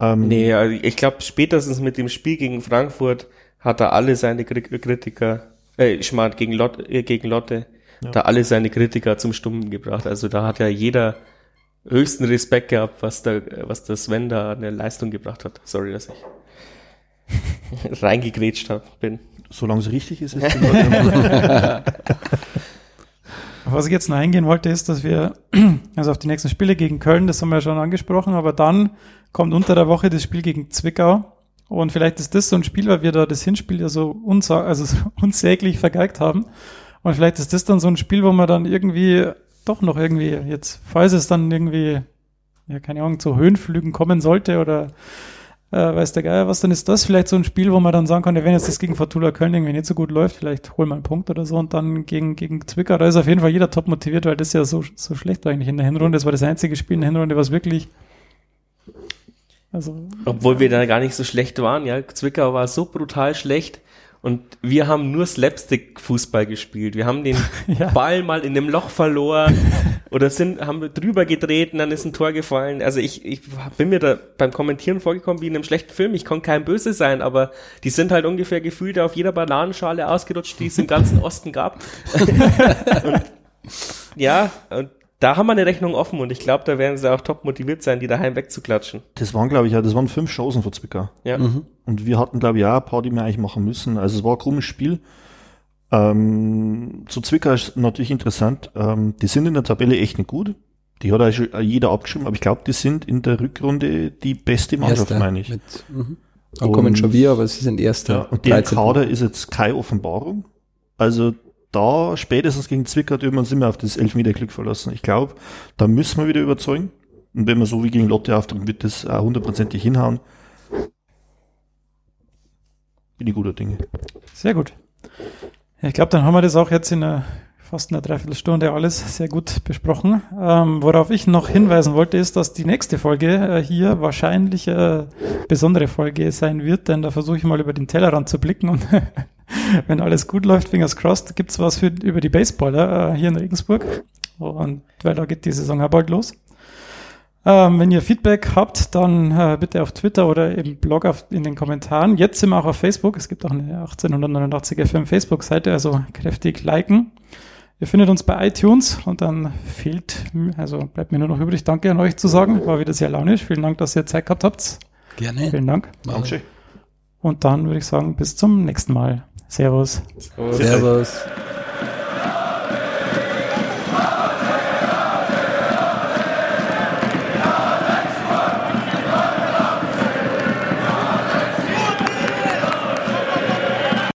Ähm, nee, also ich glaube, spätestens mit dem Spiel gegen Frankfurt hat er alle seine Kritiker, äh, ich meine, gegen, Lot, äh, gegen Lotte, ja. da alle seine Kritiker zum Stummen gebracht. Also da hat ja jeder höchsten Respekt gehabt, was der, was der Sven da eine Leistung gebracht hat. Sorry, dass ich reingegrätscht hab, bin. Solange es richtig ist, ist es Auf was ich jetzt noch eingehen wollte, ist, dass wir, also auf die nächsten Spiele gegen Köln, das haben wir ja schon angesprochen, aber dann kommt unter der Woche das Spiel gegen Zwickau. Und vielleicht ist das so ein Spiel, weil wir da das Hinspiel ja so, unsa also so unsäglich vergeigt haben. Und vielleicht ist das dann so ein Spiel, wo man dann irgendwie doch noch irgendwie jetzt, falls es dann irgendwie, ja, keine Ahnung, zu Höhenflügen kommen sollte oder äh, weiß der Geier was, dann ist das vielleicht so ein Spiel, wo man dann sagen kann, wenn jetzt das gegen Fortuna Köln irgendwie nicht so gut läuft, vielleicht holen wir einen Punkt oder so und dann gegen, gegen Zwickau, da ist auf jeden Fall jeder top motiviert, weil das ja so, so schlecht war eigentlich in der Hinrunde. Das war das einzige Spiel in der Hinrunde, was wirklich also, Obwohl wir da gar nicht so schlecht waren, ja. Zwickau war so brutal schlecht. Und wir haben nur Slapstick-Fußball gespielt. Wir haben den ja. Ball mal in dem Loch verloren oder sind, haben drüber getreten, dann ist ein Tor gefallen. Also ich, ich bin mir da beim Kommentieren vorgekommen wie in einem schlechten Film. Ich konnte kein Böse sein, aber die sind halt ungefähr gefühlt auf jeder Bananenschale ausgerutscht, die es im ganzen Osten gab. und, ja, und da haben wir eine Rechnung offen und ich glaube, da werden sie auch top motiviert sein, die daheim wegzuklatschen. Das waren, glaube ich, ja, das waren fünf Chancen für Zwickau. Ja. Mhm. Und wir hatten, glaube ich, auch ein paar, die wir eigentlich machen müssen. Also es war ein krummes Spiel. Ähm, zu Zwickau ist natürlich interessant. Ähm, die sind in der Tabelle echt nicht gut. Die hat eigentlich jeder abgeschrieben, aber ich glaube, die sind in der Rückrunde die beste Mannschaft, meine ich. Mit, mhm. Da kommen schon wir, aber sie sind Erster. Ja, und der Kader ist jetzt keine Offenbarung. Also da spätestens gegen Zwickau dürfen wir uns immer auf das Elfmeter-Glück verlassen. Ich glaube, da müssen wir wieder überzeugen. Und wenn wir so wie gegen Lotte auftreten, wird das auch hundertprozentig hinhauen. Bin ich guter Dinge. Sehr gut. ich glaube, dann haben wir das auch jetzt in einer, fast einer Dreiviertelstunde alles sehr gut besprochen. Ähm, worauf ich noch hinweisen wollte, ist, dass die nächste Folge äh, hier wahrscheinlich eine besondere Folge sein wird, denn da versuche ich mal über den Tellerrand zu blicken und wenn alles gut läuft, fingers crossed, gibt's was für, über die Baseballer äh, hier in Regensburg. Und weil da geht die Saison ja bald los. Ähm, wenn ihr Feedback habt, dann äh, bitte auf Twitter oder im Blog auf, in den Kommentaren. Jetzt sind wir auch auf Facebook. Es gibt auch eine 1889 FM Facebook-Seite, also kräftig liken. Ihr findet uns bei iTunes und dann fehlt, also bleibt mir nur noch übrig, danke an euch zu sagen. War wieder sehr launisch. Vielen Dank, dass ihr Zeit gehabt habt. Gerne. Vielen Dank. Dankeschön. Und dann würde ich sagen, bis zum nächsten Mal. Servus. So, Servus.